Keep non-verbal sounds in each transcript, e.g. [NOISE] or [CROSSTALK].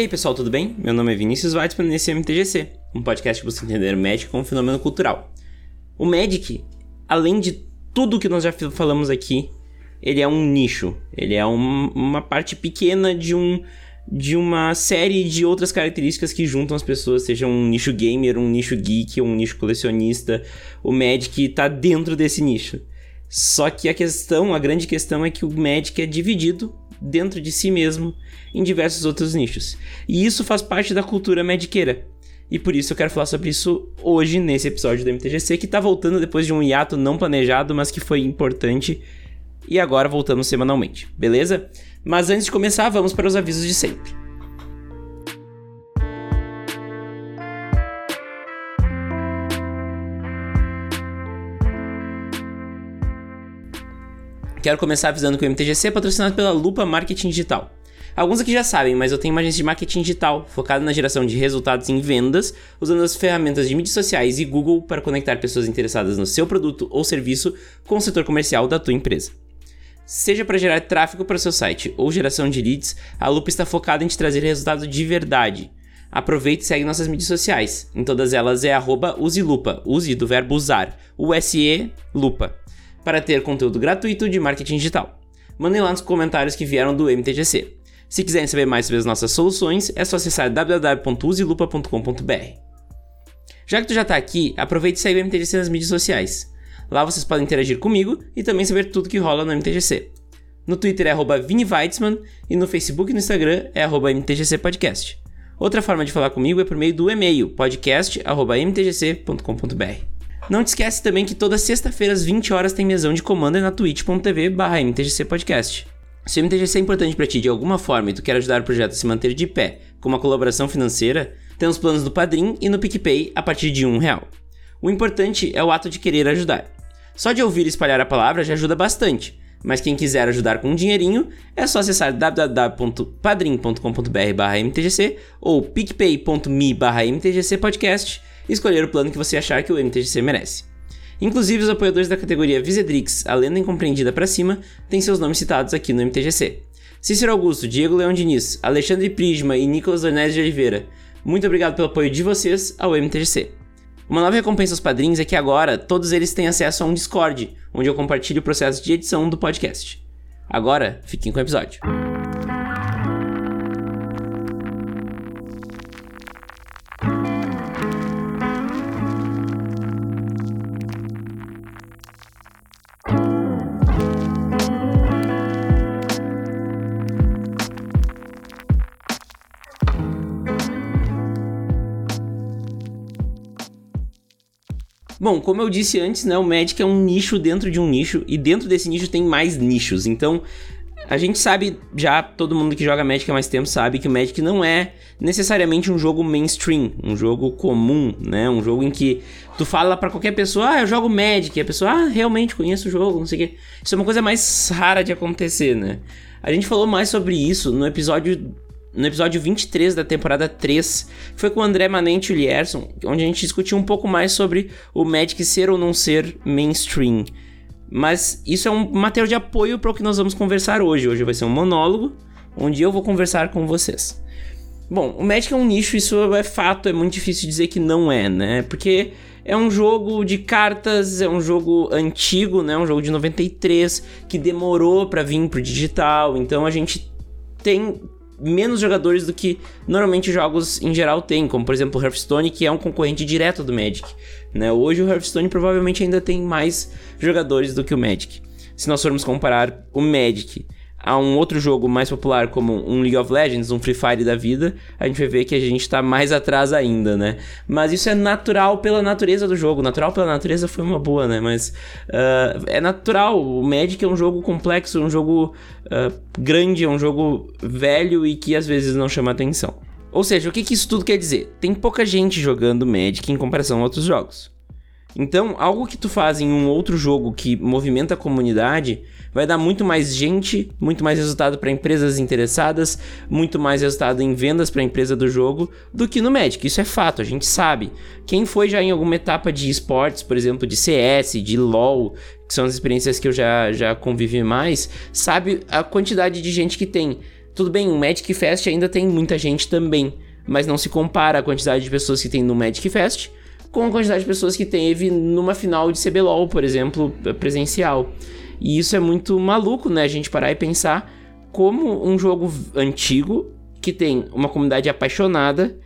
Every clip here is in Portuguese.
E aí pessoal, tudo bem? Meu nome é Vinícius Weitzman e esse é MTGC, um podcast que busca entender o Magic como um fenômeno cultural. O Magic, além de tudo que nós já falamos aqui, ele é um nicho, ele é um, uma parte pequena de um de uma série de outras características que juntam as pessoas, seja um nicho gamer, um nicho geek, um nicho colecionista. O Magic está dentro desse nicho. Só que a questão, a grande questão é que o Magic é dividido dentro de si mesmo em diversos outros nichos. E isso faz parte da cultura magiqueira. E por isso eu quero falar sobre isso hoje nesse episódio do MTGC, que tá voltando depois de um hiato não planejado, mas que foi importante. E agora voltamos semanalmente, beleza? Mas antes de começar, vamos para os avisos de sempre. Quero começar avisando que o MTGC é patrocinado pela Lupa Marketing Digital. Alguns aqui já sabem, mas eu tenho uma agência de marketing digital focada na geração de resultados em vendas, usando as ferramentas de mídias sociais e Google para conectar pessoas interessadas no seu produto ou serviço com o setor comercial da tua empresa. Seja para gerar tráfego para o seu site ou geração de leads, a Lupa está focada em te trazer resultados de verdade. Aproveite e segue nossas mídias sociais. Em todas elas é arroba uselupa, use do verbo usar, U-S-E, lupa para ter conteúdo gratuito de marketing digital. Mandem lá nos comentários que vieram do MTGC. Se quiserem saber mais sobre as nossas soluções, é só acessar www.uselupa.com.br. Já que tu já está aqui, aproveite e segue o MTGC nas mídias sociais. Lá vocês podem interagir comigo e também saber tudo que rola no MTGC. No Twitter é arroba e no Facebook e no Instagram é arroba MTGC Podcast. Outra forma de falar comigo é por meio do e-mail podcast.mtgc.com.br. Não te esquece também que toda sexta-feira às 20 horas tem mesão de comando na twitch.tv barra MTGC Podcast. Se o MTGC é importante para ti de alguma forma e tu quer ajudar o projeto a se manter de pé com uma colaboração financeira, temos planos do Padrim e no PicPay a partir de um real. O importante é o ato de querer ajudar. Só de ouvir e espalhar a palavra já ajuda bastante, mas quem quiser ajudar com um dinheirinho é só acessar www.padrim.com.br mtgc ou picpay.me mtgcpodcast e escolher o plano que você achar que o MTGC merece. Inclusive, os apoiadores da categoria Visedrix, a lenda incompreendida para cima, têm seus nomes citados aqui no MTGC. Cícero Augusto, Diego Leão Diniz, Alexandre Prisma e Nicolas Dornelles de Oliveira, muito obrigado pelo apoio de vocês ao MTGC. Uma nova recompensa aos padrinhos é que agora todos eles têm acesso a um Discord, onde eu compartilho o processo de edição do podcast. Agora, fiquem com o episódio. Bom, como eu disse antes, né, o Magic é um nicho dentro de um nicho e dentro desse nicho tem mais nichos. Então, a gente sabe já, todo mundo que joga Magic há mais tempo sabe que o Magic não é necessariamente um jogo mainstream, um jogo comum, né? Um jogo em que tu fala para qualquer pessoa, ah, eu jogo Magic, e a pessoa, ah, realmente conheço o jogo, não sei o quê. Isso é uma coisa mais rara de acontecer, né? A gente falou mais sobre isso no episódio no episódio 23 da temporada 3, foi com o André Manente e o Lierson, onde a gente discutiu um pouco mais sobre o Magic ser ou não ser mainstream. Mas isso é um material de apoio para o que nós vamos conversar hoje. Hoje vai ser um monólogo, onde eu vou conversar com vocês. Bom, o Magic é um nicho, isso é fato, é muito difícil dizer que não é, né? Porque é um jogo de cartas, é um jogo antigo, né? Um jogo de 93 que demorou para vir pro digital. Então a gente tem menos jogadores do que normalmente jogos em geral têm, como por exemplo o Hearthstone, que é um concorrente direto do Magic. Né? Hoje o Hearthstone provavelmente ainda tem mais jogadores do que o Magic. Se nós formos comparar o Magic a um outro jogo mais popular como um League of Legends, um Free Fire da vida, a gente vai ver que a gente tá mais atrás ainda, né? Mas isso é natural pela natureza do jogo. Natural pela natureza foi uma boa, né? Mas uh, é natural. O Magic é um jogo complexo, um jogo uh, grande, é um jogo velho e que às vezes não chama atenção. Ou seja, o que, que isso tudo quer dizer? Tem pouca gente jogando Magic em comparação a outros jogos. Então, algo que tu faz em um outro jogo que movimenta a comunidade vai dar muito mais gente, muito mais resultado para empresas interessadas, muito mais resultado em vendas para a empresa do jogo do que no Magic. Isso é fato, a gente sabe. Quem foi já em alguma etapa de esportes, por exemplo, de CS, de LoL, que são as experiências que eu já, já convivi mais, sabe a quantidade de gente que tem. Tudo bem, o Magic Fest ainda tem muita gente também, mas não se compara a quantidade de pessoas que tem no Magic Fest com a quantidade de pessoas que teve numa final de CBLOL, por exemplo, presencial. E isso é muito maluco, né? A gente parar e pensar como um jogo antigo que tem uma comunidade apaixonada,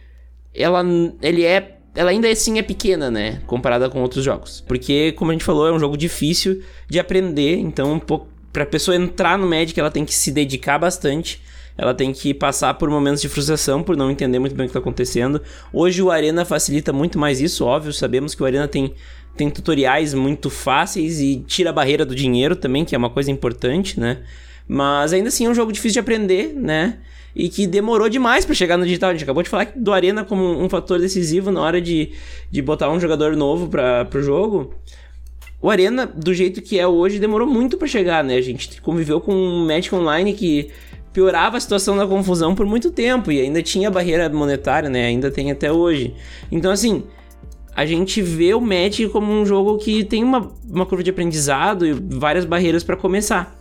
ela, ele é, ela ainda assim é pequena, né? Comparada com outros jogos. Porque, como a gente falou, é um jogo difícil de aprender, então um pouco, pessoa entrar no Magic, ela tem que se dedicar bastante ela tem que passar por momentos de frustração por não entender muito bem o que está acontecendo. Hoje o Arena facilita muito mais isso, óbvio, sabemos que o Arena tem, tem tutoriais muito fáceis e tira a barreira do dinheiro também, que é uma coisa importante, né? Mas ainda assim é um jogo difícil de aprender, né? E que demorou demais para chegar no digital. A gente acabou de falar do Arena como um fator decisivo na hora de, de botar um jogador novo para o jogo. O Arena, do jeito que é hoje, demorou muito para chegar, né? A gente conviveu com um Magic Online que piorava a situação da confusão por muito tempo e ainda tinha barreira monetária, né? Ainda tem até hoje. Então, assim, a gente vê o Magic como um jogo que tem uma, uma curva de aprendizado e várias barreiras para começar.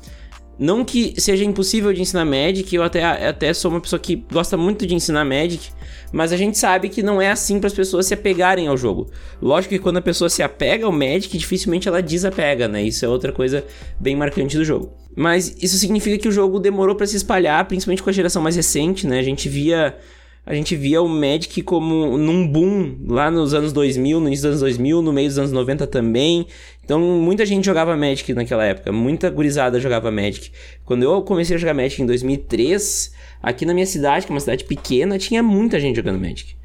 Não que seja impossível de ensinar Magic, eu até, até sou uma pessoa que gosta muito de ensinar Magic, mas a gente sabe que não é assim para as pessoas se apegarem ao jogo. Lógico que quando a pessoa se apega ao Magic, dificilmente ela desapega, né? Isso é outra coisa bem marcante do jogo. Mas isso significa que o jogo demorou para se espalhar, principalmente com a geração mais recente, né? A gente via a gente via o Magic como num boom lá nos anos 2000, no início dos anos 2000, no meio dos anos 90 também. Então muita gente jogava Magic naquela época, muita gurizada jogava Magic. Quando eu comecei a jogar Magic em 2003, aqui na minha cidade, que é uma cidade pequena, tinha muita gente jogando Magic.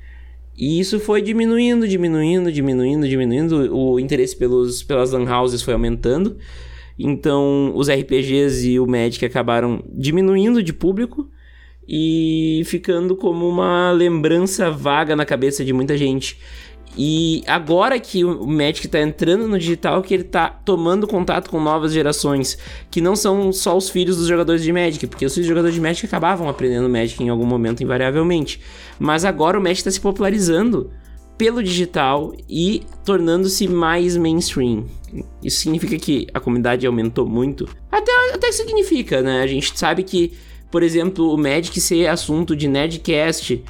E isso foi diminuindo, diminuindo, diminuindo, diminuindo. O interesse pelos, pelas lan houses foi aumentando. Então os RPGs e o Magic acabaram diminuindo de público e ficando como uma lembrança vaga na cabeça de muita gente. E agora que o Magic está entrando no digital, que ele está tomando contato com novas gerações, que não são só os filhos dos jogadores de Magic, porque os filhos dos jogadores de Magic acabavam aprendendo Magic em algum momento, invariavelmente. Mas agora o Magic está se popularizando pelo digital e tornando-se mais mainstream. Isso significa que a comunidade aumentou muito? Até, até significa, né? A gente sabe que por exemplo, o Magic ser assunto de Nerdcast,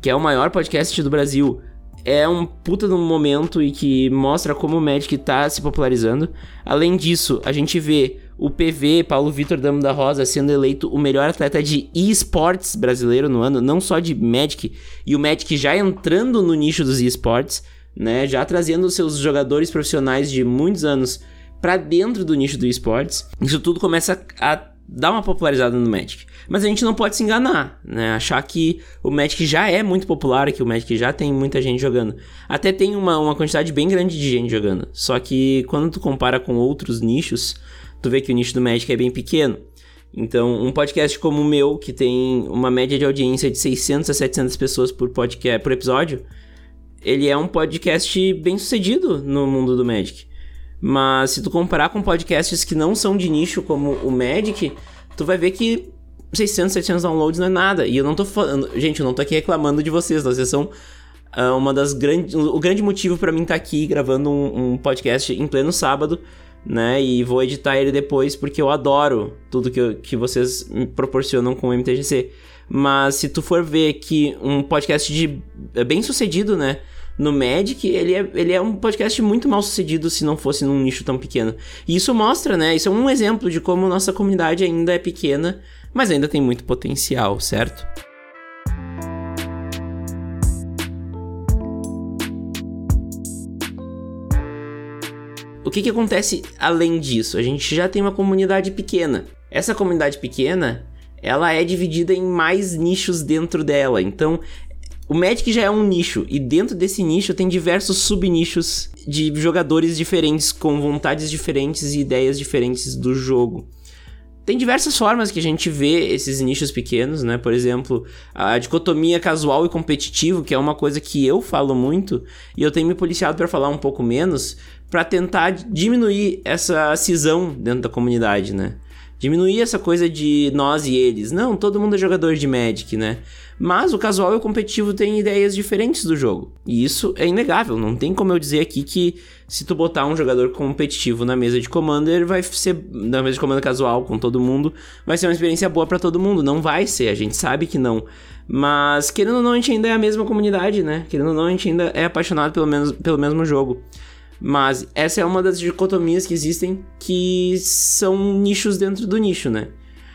que é o maior podcast do Brasil, é um puta de um momento e que mostra como o Magic tá se popularizando. Além disso, a gente vê o PV, Paulo Vitor Damo da Rosa, sendo eleito o melhor atleta de esportes brasileiro no ano, não só de Magic, e o Magic já entrando no nicho dos esportes, né, já trazendo seus jogadores profissionais de muitos anos para dentro do nicho do esportes. Isso tudo começa a dar uma popularizada no Magic. Mas a gente não pode se enganar, né? Achar que o Magic já é muito popular, que o Magic já tem muita gente jogando. Até tem uma, uma quantidade bem grande de gente jogando. Só que quando tu compara com outros nichos, tu vê que o nicho do Magic é bem pequeno. Então, um podcast como o meu, que tem uma média de audiência de 600 a 700 pessoas por, podcast, por episódio, ele é um podcast bem sucedido no mundo do Magic. Mas se tu comparar com podcasts que não são de nicho como o Magic, tu vai ver que 600, 700 downloads não é nada. E eu não tô falando. Gente, eu não tô aqui reclamando de vocês. Vocês são uh, uma das grandes. O grande motivo para mim estar tá aqui gravando um, um, podcast em pleno sábado, né? E vou editar ele depois porque eu adoro tudo que, eu, que vocês me proporcionam com o MTGC. Mas se tu for ver que um podcast de é bem sucedido, né? No Magic, ele é, ele é um podcast muito mal sucedido se não fosse num nicho tão pequeno. E isso mostra, né? Isso é um exemplo de como nossa comunidade ainda é pequena mas ainda tem muito potencial, certo? O que, que acontece além disso? A gente já tem uma comunidade pequena. Essa comunidade pequena, ela é dividida em mais nichos dentro dela. Então, o Magic já é um nicho e dentro desse nicho tem diversos subnichos de jogadores diferentes com vontades diferentes e ideias diferentes do jogo. Tem diversas formas que a gente vê esses nichos pequenos, né? Por exemplo, a dicotomia casual e competitivo, que é uma coisa que eu falo muito e eu tenho me policiado para falar um pouco menos, para tentar diminuir essa cisão dentro da comunidade, né? Diminuir essa coisa de nós e eles. Não, todo mundo é jogador de Magic, né? Mas o casual e o competitivo têm ideias diferentes do jogo. E isso é inegável. Não tem como eu dizer aqui que se tu botar um jogador competitivo na mesa de Commander, vai ser. Na mesa de Commander casual com todo mundo, vai ser uma experiência boa para todo mundo. Não vai ser, a gente sabe que não. Mas, querendo ou não, a gente ainda é a mesma comunidade, né? Querendo ou não, a gente ainda é apaixonado pelo, menos, pelo mesmo jogo. Mas essa é uma das dicotomias que existem que são nichos dentro do nicho, né?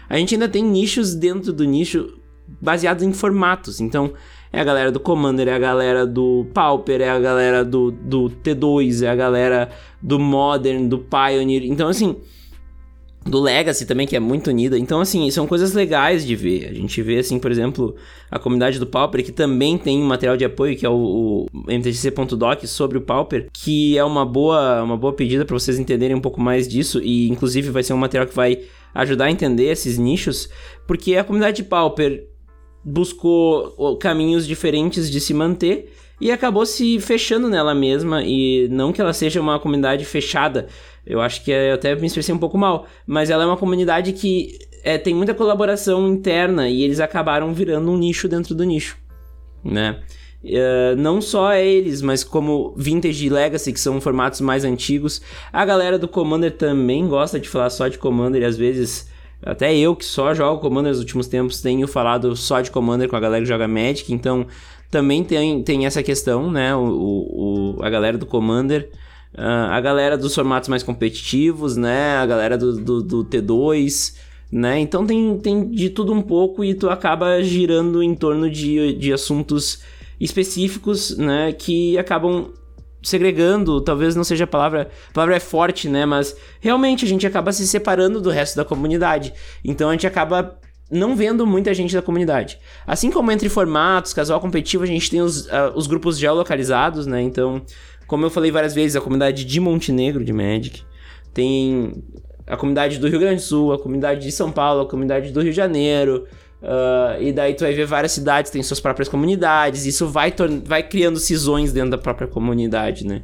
A gente ainda tem nichos dentro do nicho baseados em formatos. Então, é a galera do Commander, é a galera do Pauper, é a galera do, do T2, é a galera do Modern, do Pioneer. Então, assim, do Legacy também, que é muito unida. Então, assim, são coisas legais de ver. A gente vê, assim, por exemplo, a comunidade do Pauper, que também tem um material de apoio, que é o, o mtgc.doc sobre o Pauper, que é uma boa, uma boa pedida para vocês entenderem um pouco mais disso. E, inclusive, vai ser um material que vai ajudar a entender esses nichos, porque a comunidade de Pauper buscou caminhos diferentes de se manter e acabou se fechando nela mesma e não que ela seja uma comunidade fechada eu acho que eu até me expressei um pouco mal, mas ela é uma comunidade que é, tem muita colaboração interna e eles acabaram virando um nicho dentro do nicho, né? Uh, não só eles, mas como Vintage e Legacy, que são formatos mais antigos. A galera do Commander também gosta de falar só de Commander e às vezes até eu que só jogo Commander nos últimos tempos tenho falado só de Commander com a galera que joga Magic, então também tem, tem essa questão, né? O, o, a galera do Commander Uh, a galera dos formatos mais competitivos, né? A galera do, do, do, T2, né? Então tem, tem de tudo um pouco e tu acaba girando em torno de, de assuntos específicos, né? Que acabam segregando, talvez não seja a palavra, a palavra é forte, né? Mas realmente a gente acaba se separando do resto da comunidade. Então a gente acaba não vendo muita gente da comunidade. Assim como entre formatos, casual competitivo, a gente tem os, uh, os grupos geolocalizados, né? Então, como eu falei várias vezes, a comunidade de Montenegro de Magic, tem a comunidade do Rio Grande do Sul, a comunidade de São Paulo, a comunidade do Rio de Janeiro, uh, e daí tu vai ver várias cidades têm suas próprias comunidades, isso vai, vai criando cisões dentro da própria comunidade, né?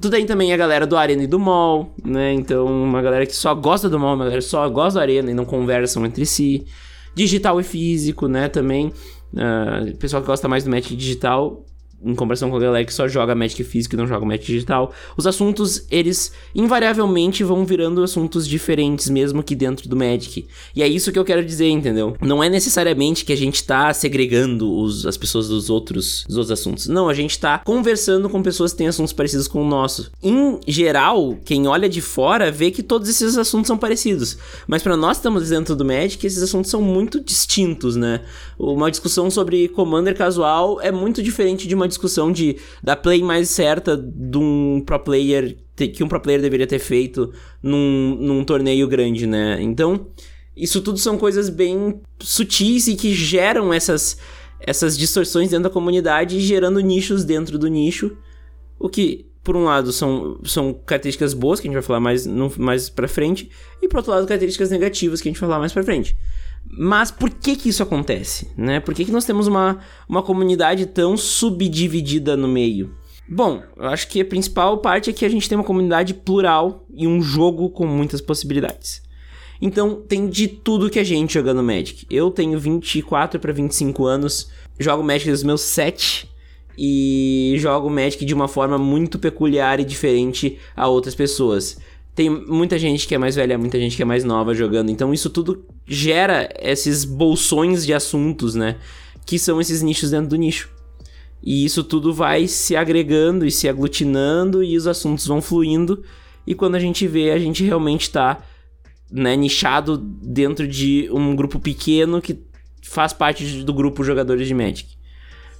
Tu tem também a galera do Arena e do Mall, né? Então, uma galera que só gosta do Mall, uma galera que só gosta do Arena e não conversam entre si. Digital e físico, né? Também. Uh, pessoal que gosta mais do Magic digital em comparação com a galera que só joga Magic físico e não joga Magic digital, os assuntos, eles invariavelmente vão virando assuntos diferentes mesmo que dentro do Magic. E é isso que eu quero dizer, entendeu? Não é necessariamente que a gente tá segregando os, as pessoas dos outros, dos outros assuntos. Não, a gente tá conversando com pessoas que têm assuntos parecidos com o nosso. Em geral, quem olha de fora vê que todos esses assuntos são parecidos. Mas para nós que estamos dentro do Magic, esses assuntos são muito distintos, né? Uma discussão sobre Commander casual é muito diferente de uma discussão de da play mais certa de um pro player que um pro player deveria ter feito num, num torneio grande, né? Então, isso tudo são coisas bem sutis e que geram essas essas distorções dentro da comunidade, gerando nichos dentro do nicho, o que por um lado são, são características boas que a gente vai falar mais no, mais para frente e por outro lado características negativas que a gente vai falar mais para frente. Mas por que que isso acontece, né? Por que que nós temos uma, uma comunidade tão subdividida no meio? Bom, eu acho que a principal parte é que a gente tem uma comunidade plural e um jogo com muitas possibilidades. Então, tem de tudo que a gente jogando Magic. Eu tenho 24 para 25 anos, jogo Magic desde os meus 7 e jogo Magic de uma forma muito peculiar e diferente a outras pessoas. Tem muita gente que é mais velha, muita gente que é mais nova jogando, então isso tudo gera esses bolsões de assuntos, né? Que são esses nichos dentro do nicho. E isso tudo vai se agregando e se aglutinando e os assuntos vão fluindo. E quando a gente vê, a gente realmente tá né, nichado dentro de um grupo pequeno que faz parte do grupo jogadores de Magic.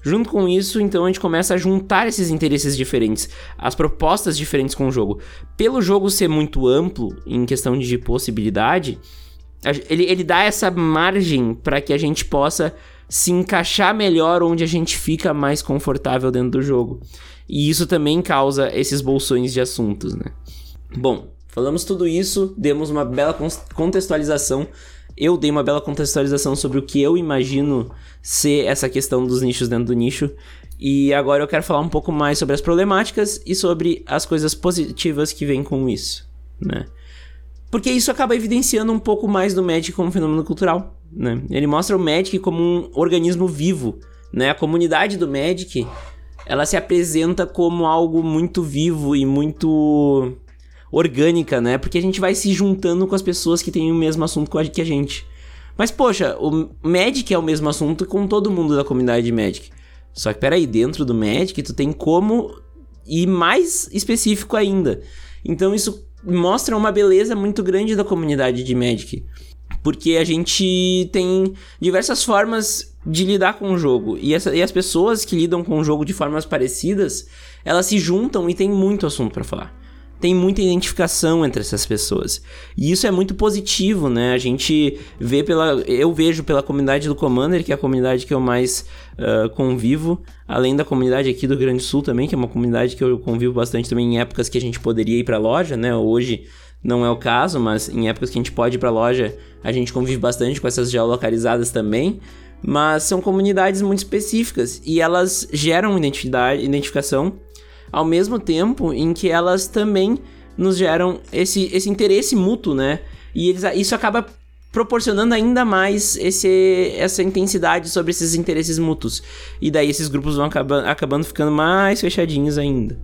Junto com isso, então a gente começa a juntar esses interesses diferentes, as propostas diferentes com o jogo. Pelo jogo ser muito amplo em questão de possibilidade, ele, ele dá essa margem para que a gente possa se encaixar melhor onde a gente fica mais confortável dentro do jogo. E isso também causa esses bolsões de assuntos, né? Bom, falamos tudo isso, demos uma bela contextualização. Eu dei uma bela contextualização sobre o que eu imagino ser essa questão dos nichos dentro do nicho. E agora eu quero falar um pouco mais sobre as problemáticas e sobre as coisas positivas que vêm com isso, né? porque isso acaba evidenciando um pouco mais do Magic como fenômeno cultural, né? Ele mostra o Magic como um organismo vivo, né? A comunidade do Magic, ela se apresenta como algo muito vivo e muito orgânica, né? Porque a gente vai se juntando com as pessoas que têm o mesmo assunto que a gente. Mas, poxa, o Magic é o mesmo assunto com todo mundo da comunidade de Magic. Só que, peraí, dentro do Magic, tu tem como ir mais específico ainda. Então, isso mostra uma beleza muito grande da comunidade de Magic. Porque a gente tem diversas formas de lidar com o jogo. E, essa, e as pessoas que lidam com o jogo de formas parecidas, elas se juntam e tem muito assunto para falar tem muita identificação entre essas pessoas. E isso é muito positivo, né? A gente vê pela. Eu vejo pela comunidade do Commander, que é a comunidade que eu mais uh, convivo, além da comunidade aqui do Grande Sul também, que é uma comunidade que eu convivo bastante também em épocas que a gente poderia ir pra loja, né? Hoje não é o caso, mas em épocas que a gente pode ir pra loja, a gente convive bastante com essas geolocalizadas também. Mas são comunidades muito específicas e elas geram identidade, identificação ao mesmo tempo em que elas também nos geram esse, esse interesse mútuo, né? E eles, isso acaba proporcionando ainda mais esse, essa intensidade sobre esses interesses mútuos. E daí esses grupos vão acabando, acabando ficando mais fechadinhos ainda,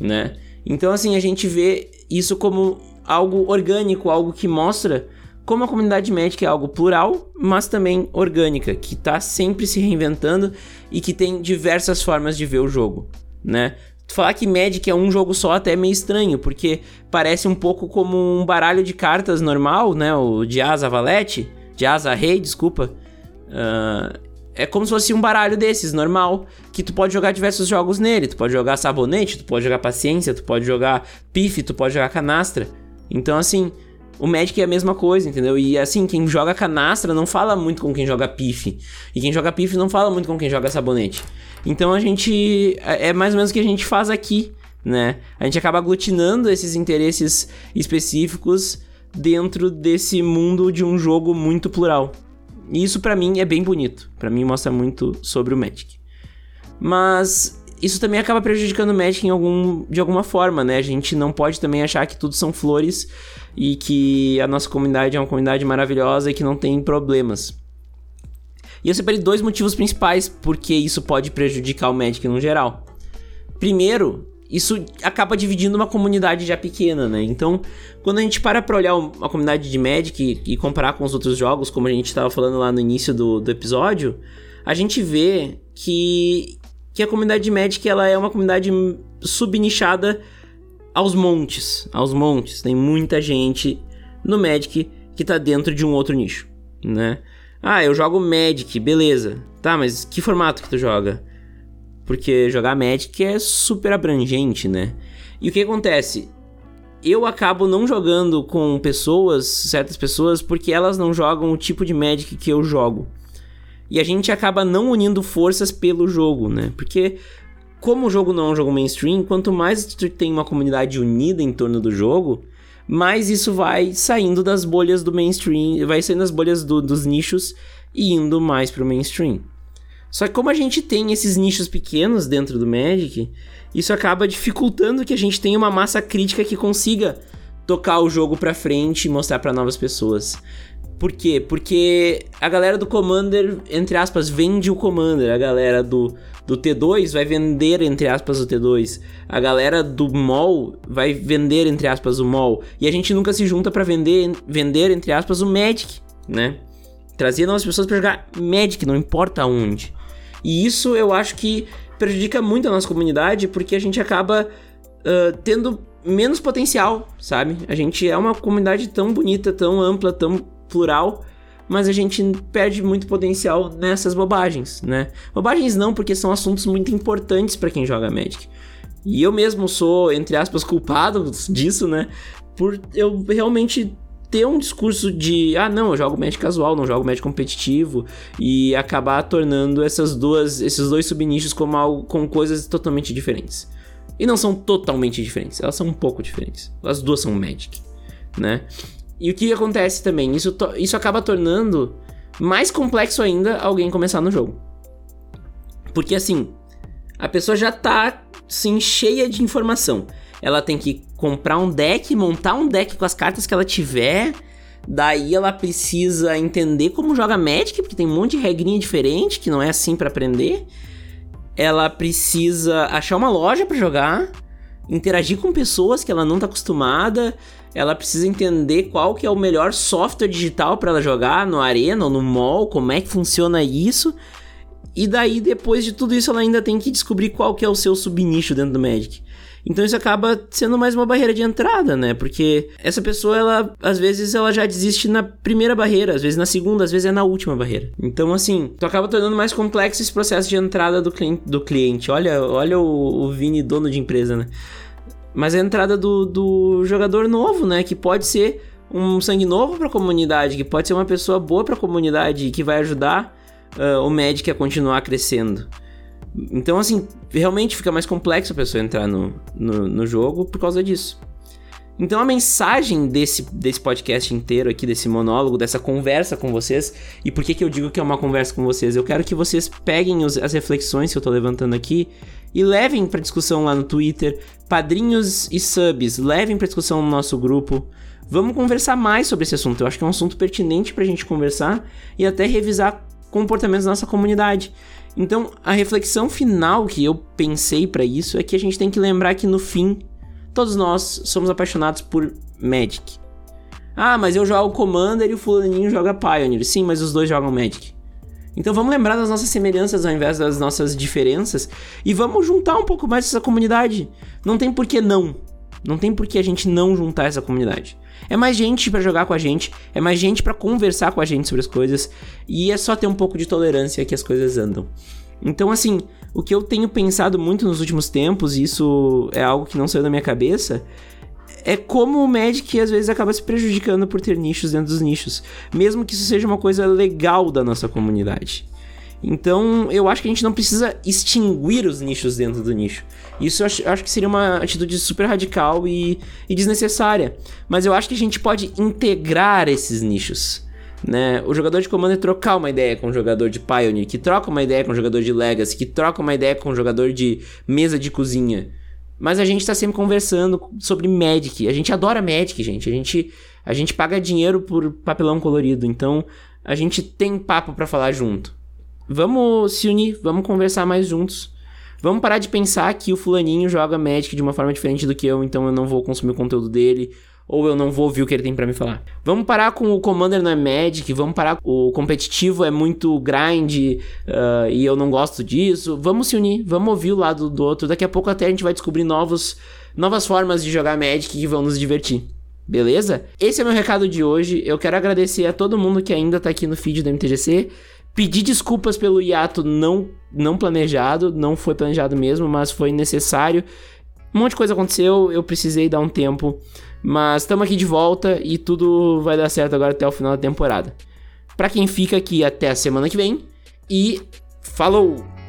né? Então, assim, a gente vê isso como algo orgânico, algo que mostra como a comunidade médica é algo plural, mas também orgânica, que está sempre se reinventando e que tem diversas formas de ver o jogo, né? Falar que Magic é um jogo só até é meio estranho, porque parece um pouco como um baralho de cartas normal, né? O de Asa Valete, de Asa Rei, desculpa. Uh, é como se fosse um baralho desses, normal, que tu pode jogar diversos jogos nele. Tu pode jogar sabonete, tu pode jogar paciência, tu pode jogar pife, tu pode jogar canastra. Então, assim, o Magic é a mesma coisa, entendeu? E assim, quem joga canastra não fala muito com quem joga pife. E quem joga pife não fala muito com quem joga sabonete. Então a gente. É, é mais ou menos o que a gente faz aqui, né? A gente acaba aglutinando esses interesses específicos dentro desse mundo de um jogo muito plural. E isso para mim é bem bonito. Para mim mostra muito sobre o Magic. Mas isso também acaba prejudicando o Magic em algum, de alguma forma, né? A gente não pode também achar que tudo são flores e que a nossa comunidade é uma comunidade maravilhosa e que não tem problemas. E eu separei dois motivos principais porque isso pode prejudicar o Magic no geral. Primeiro, isso acaba dividindo uma comunidade já pequena, né? Então, quando a gente para pra olhar uma comunidade de Magic e, comparar com os outros jogos, como a gente estava falando lá no início do, do episódio, a gente vê que, que a comunidade de Magic ela é uma comunidade subnichada aos montes. Aos montes. Tem muita gente no Magic que tá dentro de um outro nicho, né? Ah, eu jogo Magic, beleza. Tá, mas que formato que tu joga? Porque jogar Magic é super abrangente, né? E o que acontece? Eu acabo não jogando com pessoas, certas pessoas, porque elas não jogam o tipo de Magic que eu jogo. E a gente acaba não unindo forças pelo jogo, né? Porque como o jogo não é um jogo mainstream, quanto mais tu tem uma comunidade unida em torno do jogo, mais isso vai saindo das bolhas do mainstream, vai saindo das bolhas do, dos nichos e indo mais pro mainstream. Só que como a gente tem esses nichos pequenos dentro do Magic, isso acaba dificultando que a gente tenha uma massa crítica que consiga tocar o jogo pra frente e mostrar para novas pessoas. Por quê? Porque a galera do Commander, entre aspas, vende o Commander. A galera do, do T2 vai vender, entre aspas, o T2. A galera do MOL vai vender, entre aspas, o MOL. E a gente nunca se junta para vender, vender, entre aspas, o Magic, né? Trazer novas pessoas para jogar Magic, não importa onde. E isso eu acho que prejudica muito a nossa comunidade, porque a gente acaba uh, tendo menos potencial, sabe? A gente é uma comunidade tão bonita, tão ampla, tão plural, mas a gente perde muito potencial nessas bobagens, né? Bobagens não, porque são assuntos muito importantes para quem joga Magic. E eu mesmo sou, entre aspas, culpado [LAUGHS] disso, né? Por eu realmente ter um discurso de, ah, não, eu jogo Magic casual, não jogo Magic competitivo, e acabar tornando essas duas, esses dois subnichos como algo, com coisas totalmente diferentes. E não são totalmente diferentes, elas são um pouco diferentes. As duas são Magic, né? E o que acontece também? Isso, isso acaba tornando mais complexo ainda alguém começar no jogo. Porque assim, a pessoa já tá assim, cheia de informação. ela tem que comprar um deck, montar um deck com as cartas que ela tiver. Daí ela precisa entender como joga Magic, porque tem um monte de regrinha diferente que não é assim para aprender. Ela precisa achar uma loja para jogar, interagir com pessoas que ela não tá acostumada. Ela precisa entender qual que é o melhor software digital para ela jogar no Arena ou no Mall, como é que funciona isso. E daí, depois de tudo isso, ela ainda tem que descobrir qual que é o seu subnicho dentro do Magic. Então isso acaba sendo mais uma barreira de entrada, né? Porque essa pessoa, ela, às vezes, ela já desiste na primeira barreira, às vezes na segunda, às vezes é na última barreira. Então, assim, tu acaba tornando mais complexo esse processo de entrada do cliente. Do cliente. Olha, olha o, o Vini, dono de empresa, né? Mas a entrada do, do jogador novo, né? Que pode ser um sangue novo para a comunidade, que pode ser uma pessoa boa para a comunidade e que vai ajudar uh, o Magic a continuar crescendo. Então, assim, realmente fica mais complexo a pessoa entrar no, no, no, jogo por causa disso. Então, a mensagem desse, desse podcast inteiro aqui, desse monólogo, dessa conversa com vocês, e por que, que eu digo que é uma conversa com vocês? Eu quero que vocês peguem os, as reflexões que eu tô levantando aqui e levem para discussão lá no Twitter, padrinhos e subs, levem para discussão no nosso grupo. Vamos conversar mais sobre esse assunto. Eu acho que é um assunto pertinente pra gente conversar e até revisar comportamentos da nossa comunidade. Então, a reflexão final que eu pensei para isso é que a gente tem que lembrar que no fim, todos nós somos apaixonados por Magic. Ah, mas eu jogo Commander e o fulaninho joga Pioneer. Sim, mas os dois jogam Magic. Então vamos lembrar das nossas semelhanças ao invés das nossas diferenças e vamos juntar um pouco mais essa comunidade. Não tem por que não. Não tem por que a gente não juntar essa comunidade. É mais gente para jogar com a gente, é mais gente para conversar com a gente sobre as coisas e é só ter um pouco de tolerância que as coisas andam. Então, assim, o que eu tenho pensado muito nos últimos tempos, e isso é algo que não saiu da minha cabeça, é como o Magic às vezes acaba se prejudicando por ter nichos dentro dos nichos, mesmo que isso seja uma coisa legal da nossa comunidade. Então, eu acho que a gente não precisa extinguir os nichos dentro do nicho. Isso eu acho, eu acho que seria uma atitude super radical e, e, desnecessária. Mas eu acho que a gente pode integrar esses nichos. Né? O jogador de Commander trocar uma ideia com o jogador de Pioneer, que troca uma ideia com o jogador de Legacy, que troca uma ideia com o jogador de mesa de cozinha. Mas a gente tá sempre conversando sobre Magic. A gente adora Magic, gente. A gente, a gente paga dinheiro por papelão colorido. Então, a gente tem papo para falar junto. Vamos se unir, vamos conversar mais juntos. Vamos parar de pensar que o fulaninho joga Magic de uma forma diferente do que eu, então eu não vou consumir o conteúdo dele, ou eu não vou ouvir o que ele tem para me falar. Vamos parar com o Commander não é Magic, vamos parar com o competitivo é muito grind uh, e eu não gosto disso. Vamos se unir, vamos ouvir o lado do outro. Daqui a pouco até a gente vai descobrir novos, novas formas de jogar Magic que vão nos divertir. Beleza? Esse é meu recado de hoje. Eu quero agradecer a todo mundo que ainda tá aqui no feed do MTGC. Pedir desculpas pelo hiato não, não planejado, não foi planejado mesmo, mas foi necessário. Um monte de coisa aconteceu, eu precisei dar um tempo, mas estamos aqui de volta e tudo vai dar certo agora até o final da temporada. Para quem fica aqui até a semana que vem e falou!